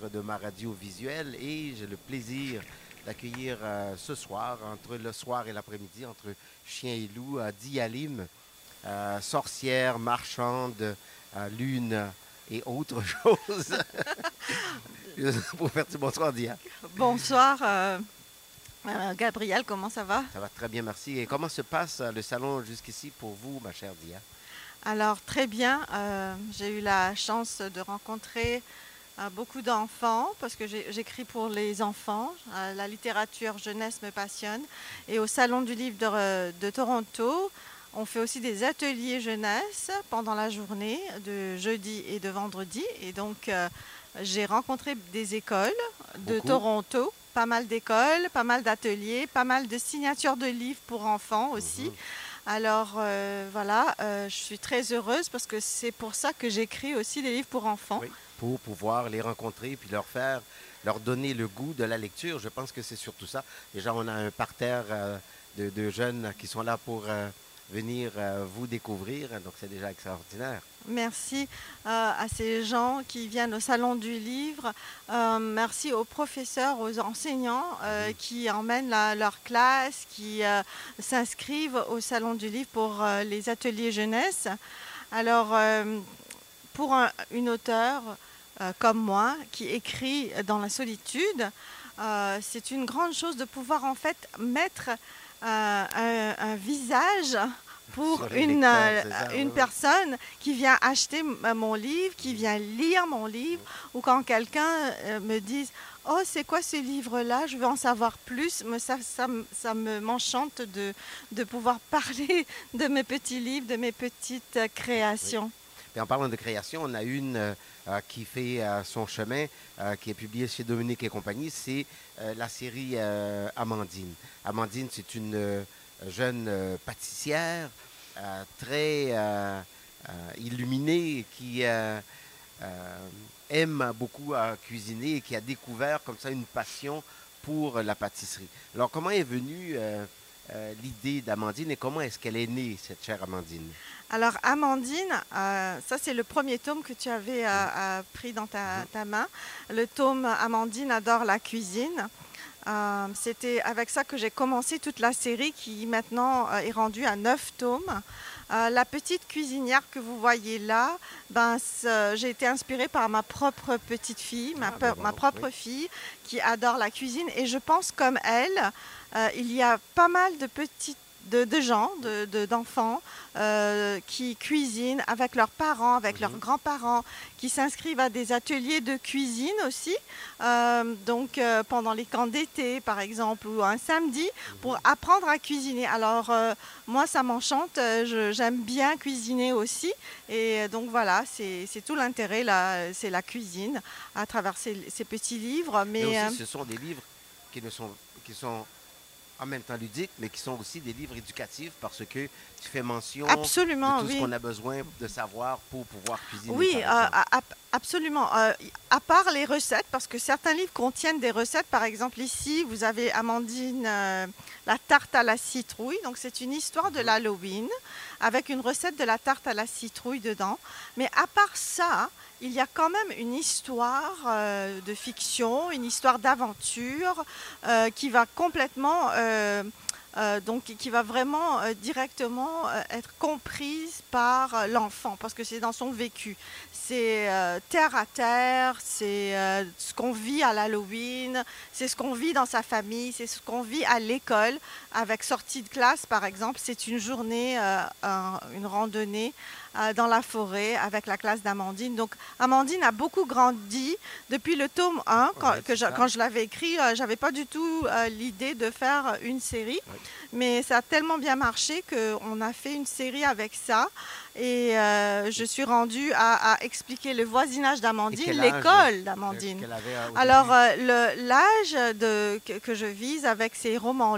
cadre de ma radio visuelle et j'ai le plaisir d'accueillir euh, ce soir, entre le soir et l'après-midi, entre chien et loup, à Dialim, euh, sorcière, marchande, euh, lune et autre chose. Pour faire bonsoir, Dia. Bonsoir, euh, euh, Gabriel, comment ça va? Ça va très bien, merci. Et comment se passe euh, le salon jusqu'ici pour vous, ma chère Dia? Alors, très bien. euh, j'ai eu la chance de rencontrer beaucoup d'enfants parce que j'écris pour les enfants. Euh, la littérature jeunesse me passionne. Et au Salon du livre de, de Toronto, on fait aussi des ateliers jeunesse pendant la journée de jeudi et de vendredi. Et donc, euh, j'ai rencontré des écoles de Beaucoup. Toronto, pas mal d'écoles, pas mal d'ateliers, pas mal de signatures de livres pour enfants aussi. Mhm. Alors euh, voilà, euh, je suis très heureuse parce que c'est pour ça que j'écris aussi des livres pour enfants. Oui. Pour pouvoir les rencontrer puis leur faire, leur donner le goût de la lecture. Je pense que c'est surtout ça. Déjà, on a un parterre euh, de, de jeunes qui sont là pour euh, venir euh, vous découvrir. Donc, c'est déjà extraordinaire. Merci à ces gens qui viennent au Salon du Livre. Merci aux professeurs, aux enseignants Mhm. qui emmènent la- leur classe, qui s'inscrivent au Salon du Livre pour les ateliers jeunesse. Alors, pour un- une auteure euh, comme moi qui écrit dans la solitude, euh, c'est une grande chose de pouvoir en fait mettre euh, un, un visage pour une, euh, personne qui vient acheter mon livre, qui vient lire mon livre, ou quand quelqu'un euh, me dit Oh, c'est quoi ce livre-là? Je veux en savoir plus. Mais ça, ça, me- ça me m'enchante de, de pouvoir parler de mes petits livres, de mes petites créations. Et en parlant de création, on a une euh, euh, qui fait euh, son chemin, qui est publiée chez Dominique et compagnie. C'est la série Amandine. Amandine, c'est une jeune pâtissière très illuminée qui aime beaucoup cuisiner et qui a découvert comme ça une passion pour la pâtisserie. Alors, comment est venue euh, l'idée d'Amandine et comment est-ce qu'elle est née, cette chère Amandine? Alors, Amandine, euh, ça c'est le premier tome que tu avais euh, pris dans ta, Mhm. ta main. Le tome Amandine adore la cuisine. C'était avec ça que j'ai commencé toute la série qui maintenant est rendue à neuf tomes. Euh, la petite cuisinière que vous voyez là, ben, j'ai été inspirée par ma propre petite fille, ma, Ah, ben ma propre oui. fille qui adore la cuisine. Et je pense comme elle, euh, il y a pas mal de petites de, de gens, de- de- d'enfants euh, qui cuisinent avec leurs parents, avec leurs Mhm. grands-parents, qui s'inscrivent à des ateliers de cuisine aussi, euh, donc euh, pendant les camps d'été par exemple, ou un samedi, pour apprendre à cuisiner. Alors moi, ça m'enchante, j'aime bien cuisiner aussi, et donc voilà, c'est tout l'intérêt, c'est la cuisine à travers ces, ces petits livres. Mais, Mais aussi, ce sont des livres qui, ne sont, qui sont en même temps ludiques, mais qui sont aussi des livres éducatifs parce que tu fais mention absolument, de tout oui. ce qu'on a besoin de savoir pour pouvoir cuisiner. Oui, euh, absolument. Euh, à part les recettes, parce que certains livres contiennent des recettes. Par exemple, ici, vous avez Amandine, euh, la tarte à la citrouille. Donc, c'est une histoire de l'Halloween avec une recette de la tarte à la citrouille dedans. Mais à part ça, il y a quand même une histoire euh, de fiction, une histoire d'aventure euh, qui va complètement. Euh, donc qui va vraiment euh, directement euh, être comprise par l'enfant parce que c'est dans son vécu. C'est terre à terre, c'est ce qu'on vit à l'Halloween, c'est ce qu'on vit dans sa famille, c'est ce qu'on vit à l'école avec sortie de classe par exemple. C'est une journée, un- une randonnée dans la forêt avec la classe d'Amandine. Donc Amandine a beaucoup grandi depuis le tome 1 quand, Ouais, que je- quand je l'avais écrit. euh, j'avais pas du tout euh, l'idée de faire une série. Ouais. Mais ça a tellement bien marché qu'on a fait une série avec ça. Et euh, je suis rendue à, à expliquer le voisinage d'Amandine, l'école d'Amandine. Euh, Alors, euh, l'âge que, que je vise avec ces romans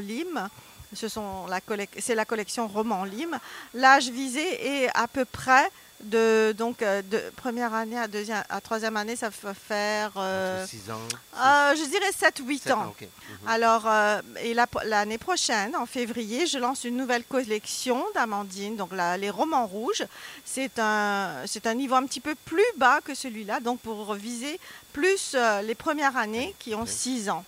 Ce la c'est la collection Romans Lim, l'âge visé est à peu près de donc euh, de première année à deuxième à troisième année, ça va faire Entre 6 ans. euh, je dirais 7-8 sept ans. ok. Mhm. Alors, euh, et la- l'année prochaine, en février, je lance une nouvelle collection d'Amandine, donc la- les romans rouges. C'est un, c'est un niveau un petit peu plus bas que celui-là, donc pour viser plus euh, les premières années qui ont Ok. 6 ans.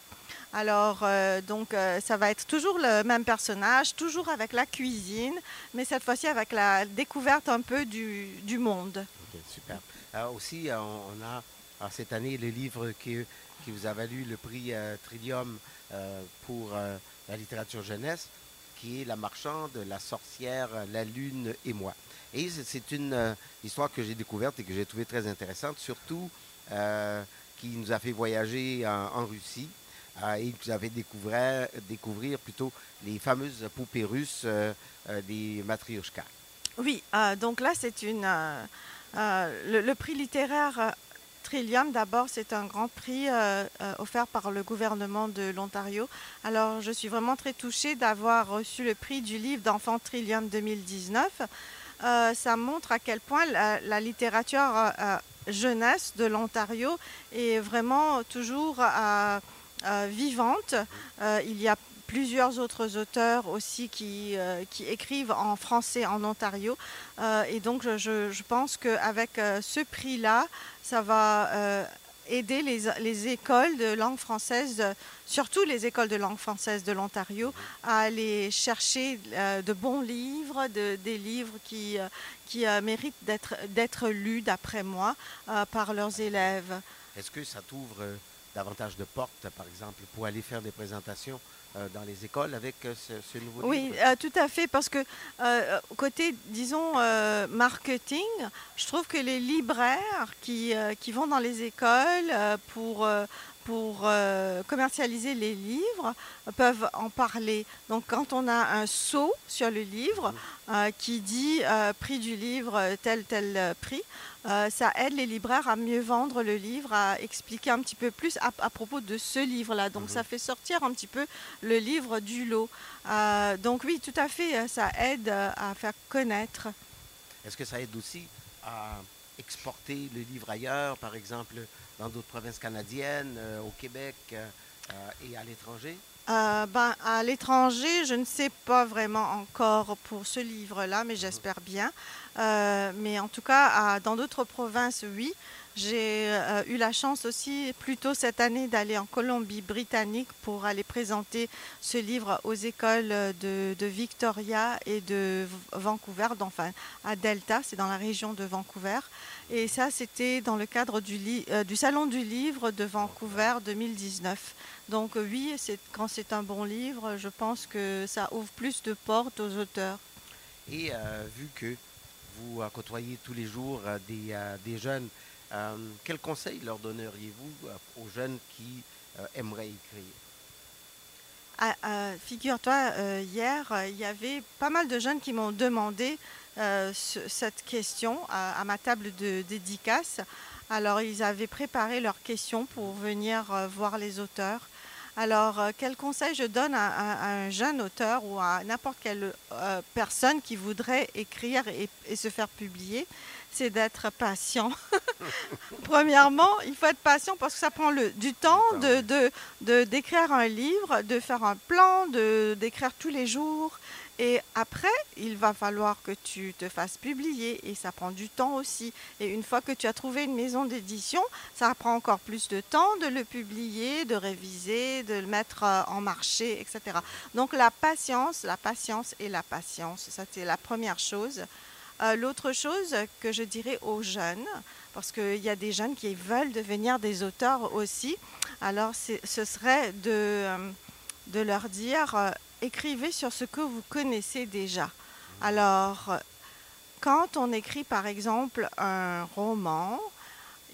Alors, euh, donc, euh, ça va être toujours le même personnage, toujours avec la cuisine, mais cette fois-ci avec la découverte un peu du, monde. Super. Euh, aussi, on a cette année le livre qui, qui vous a valu le prix Trillium pour la littérature jeunesse, qui est La marchande, la sorcière, la lune et moi. Et c'est- une histoire que j'ai découverte et que j'ai trouvée très intéressante, surtout qui nous a fait voyager en Russie et qui nous a fait découvrir, plutôt les fameuses poupées russes euh, euh, des matryoshkas. Oui, euh, donc là, c'est une. le, prix littéraire Trillium, d'abord, c'est un grand prix offert par le gouvernement de l'Ontario. Alors, je suis vraiment très touchée d'avoir reçu le prix du livre d'enfant Trillium 2019. Euh, ça montre à quel point la, littérature jeunesse de l'Ontario est vraiment toujours vivante. Euh, il y a plusieurs autres auteurs aussi qui, euh, qui écrivent en français en Ontario. Euh, et donc, je, pense qu'avec euh, ce prix-là, ça va euh, aider les, les écoles de langue française, euh, surtout les écoles de langue française de l'Ontario, à aller chercher euh, de bons livres, de- des livres qui, euh, qui euh, méritent d'être lus, d'après moi, euh, par leurs élèves. Est-ce que ça t'ouvre euh, davantage de portes, par exemple, pour aller faire des présentations euh, dans les écoles avec euh, ce, ce nouveau Oui, livre? euh, tout à fait, parce que côté, disons, marketing, je trouve que les libraires qui, qui vont dans les écoles pour, pour euh, commercialiser les livres peuvent en parler. Donc quand on a un sceau sur le livre euh, qui dit euh, prix du livre tel tel prix, ça aide les libraires à mieux vendre le livre, à expliquer un petit peu plus à, à propos de ce livre-là. Donc Mhm. ça fait sortir un petit peu le livre du lot. Donc oui, tout à fait, ça aide à faire connaître. Est-ce que ça aide aussi à exporter le livre ailleurs, par exemple, dans d'autres provinces canadiennes, euh, au Québec euh, euh, et à l'étranger? Euh, ben, à l'étranger, je ne sais pas vraiment encore pour ce livre-là, mais j'espère bien. Euh, mais en tout cas, à- dans d'autres provinces, oui. J'ai euh, eu la chance aussi, plus tôt cette année, d'aller en Colombie-Britannique pour aller présenter ce livre aux écoles de, de Victoria et de Vancouver, enfin à Delta, c'est dans la région de Vancouver. Et ça, c'était dans le cadre du, li- du Salon du livre de Vancouver 2019. Donc euh, oui, c'est, quand c'est un bon livre, je pense que ça ouvre plus de portes aux auteurs. Et euh, vu que vous euh, côtoyez tous les jours des, des jeunes, euh, quels conseils leur donneriez-vous aux jeunes qui euh, aimeraient écrire? Ah, euh, figure-toi, hier, il y avait pas mal de jeunes qui m'ont demandé ce- cette question à, à ma table de dédicace. Alors, ils avaient préparé leurs questions pour venir voir les auteurs. Alors, euh, quel conseil je donne à, un jeune auteur ou à n'importe quelle euh, personne qui voudrait écrire et se faire publier? C'est d'être patient. Premièrement, il faut être patient parce que ça prend le, du temps de, de, de- d'écrire un livre, de faire un plan, de d'écrire tous les jours. Et après, il va falloir que tu te fasses publier et ça prend du temps aussi. Et une fois que tu as trouvé une maison d'édition, ça prend encore plus de temps de le publier, de réviser, de le mettre euh, en marché, etc. Donc la patience, la patience et la patience, ça c'est la première chose. Euh, L'autre chose que je dirais aux jeunes, parce qu'il y a des jeunes qui veulent devenir des auteurs aussi, alors ce serait de, euh, leur dire, euh, écrivez sur ce que vous connaissez déjà. Alors, quand on écrit par exemple un roman,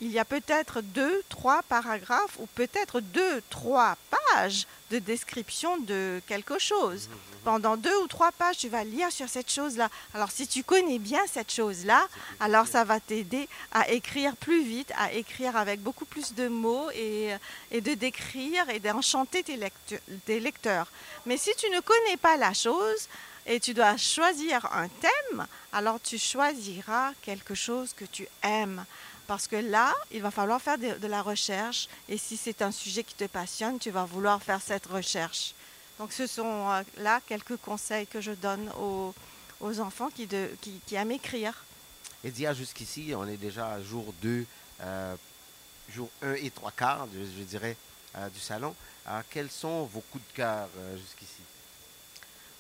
il y a peut-être deux, trois paragraphes ou peut-être deux, trois pages de description de quelque chose. Pendant deux ou trois pages, tu vas lire sur cette chose-là. Alors, si tu connais bien cette chose-là, alors ça va t'aider à écrire plus vite, à écrire avec beaucoup plus de mots et, et de décrire et d'enchanter tes lecteurs. Mais si tu ne connais pas la chose, et tu dois choisir un thème, alors tu choisiras quelque chose que tu aimes. Parce que là, il va falloir faire de, de la recherche. Et si c'est un sujet qui te passionne, tu vas vouloir faire cette recherche. Donc ce sont euh, là quelques conseils que je donne aux, aux enfants qui, de- qui- qui aiment écrire. Et Dia, jusqu'ici, on est déjà à jour 2, jour 1 et 3 quarts, je, je dirais, euh, du salon. Alors, quels sont vos coups de cœur euh, jusqu'ici?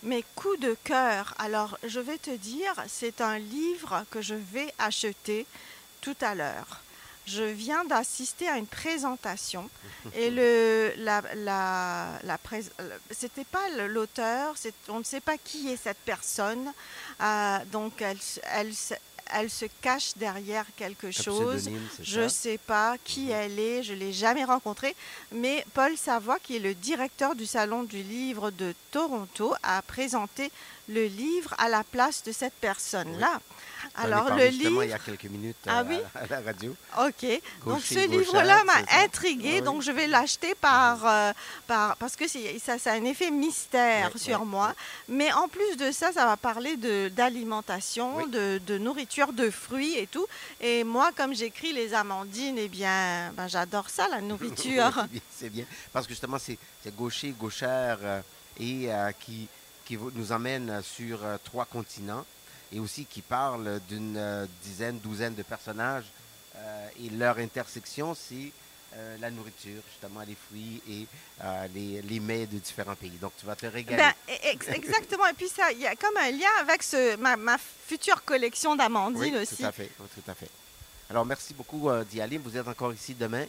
Mes coups de cœur, alors je vais te dire, c'est un livre que je vais acheter tout à l'heure. Je viens d'assister à une présentation et le, la, la, la c'était pas l'auteur, on ne sait pas qui est cette personne, euh, donc elle, se- elle, elle se cache derrière quelque chose. Je ne sais pas qui Mhm. elle est, je ne l'ai jamais rencontrée, mais Paul Savoie, qui est le directeur du Salon du Livre de Toronto, a présenté le livre à la place de cette personne-là. Alors, parlé le justement il y livre. a quelques minutes Ah oui? à, la radio. Ok. Donc, ce livre-là m'a intriguée, Oui. donc je vais l'acheter par, euh, par. Parce que ça, ça a un effet mystère sur moi. Mais en plus de ça, ça va parler de- d'alimentation, Oui. de, de nourriture, de fruits et tout. Et moi, comme j'écris les amandines, eh bien, ben, j'adore ça, la nourriture. C'est bien. Parce que justement, c'est gaucher, gauchère euh, et euh, qui, qui nous emmène sur trois continents et aussi qui parle d'une euh, dizaine, douzaine de personnages euh, et leur intersection, c'est euh, la nourriture, justement les fruits et euh, les, les mets de différents pays. Donc, tu vas te régaler. Ben, ex- exactement. Et puis ça, il y a comme un lien avec ce, ma, ma future collection d'amandines oui, aussi. tout à fait. oui, tout à fait. Alors, merci beaucoup, Dialim. Vous êtes encore ici demain.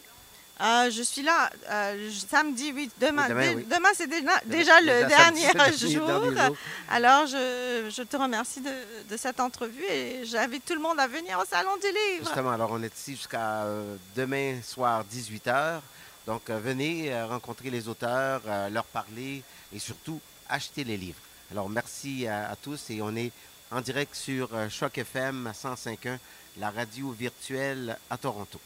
Euh, je suis là euh, samedi, oui. Demain, demain, dé- oui. demain, c'est déjà, déjà le dernier jour. dernier jour. Alors, je, je te remercie de, de cette entrevue et j'invite tout le monde à venir au Salon du Livre. Justement, alors on est ici jusqu'à euh, demain soir 18h. Donc venez rencontrer les auteurs, leur parler et surtout acheter les livres. Alors merci à, à tous et on est en direct sur Choc FM 105.1, la radio virtuelle à Toronto.